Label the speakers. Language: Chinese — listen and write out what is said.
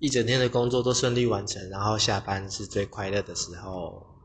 Speaker 1: 一整天的工作都顺利完成然后下班是最快乐的时候。